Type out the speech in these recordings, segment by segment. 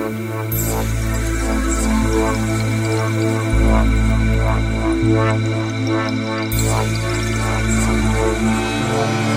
Thank you.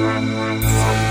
one, one, one.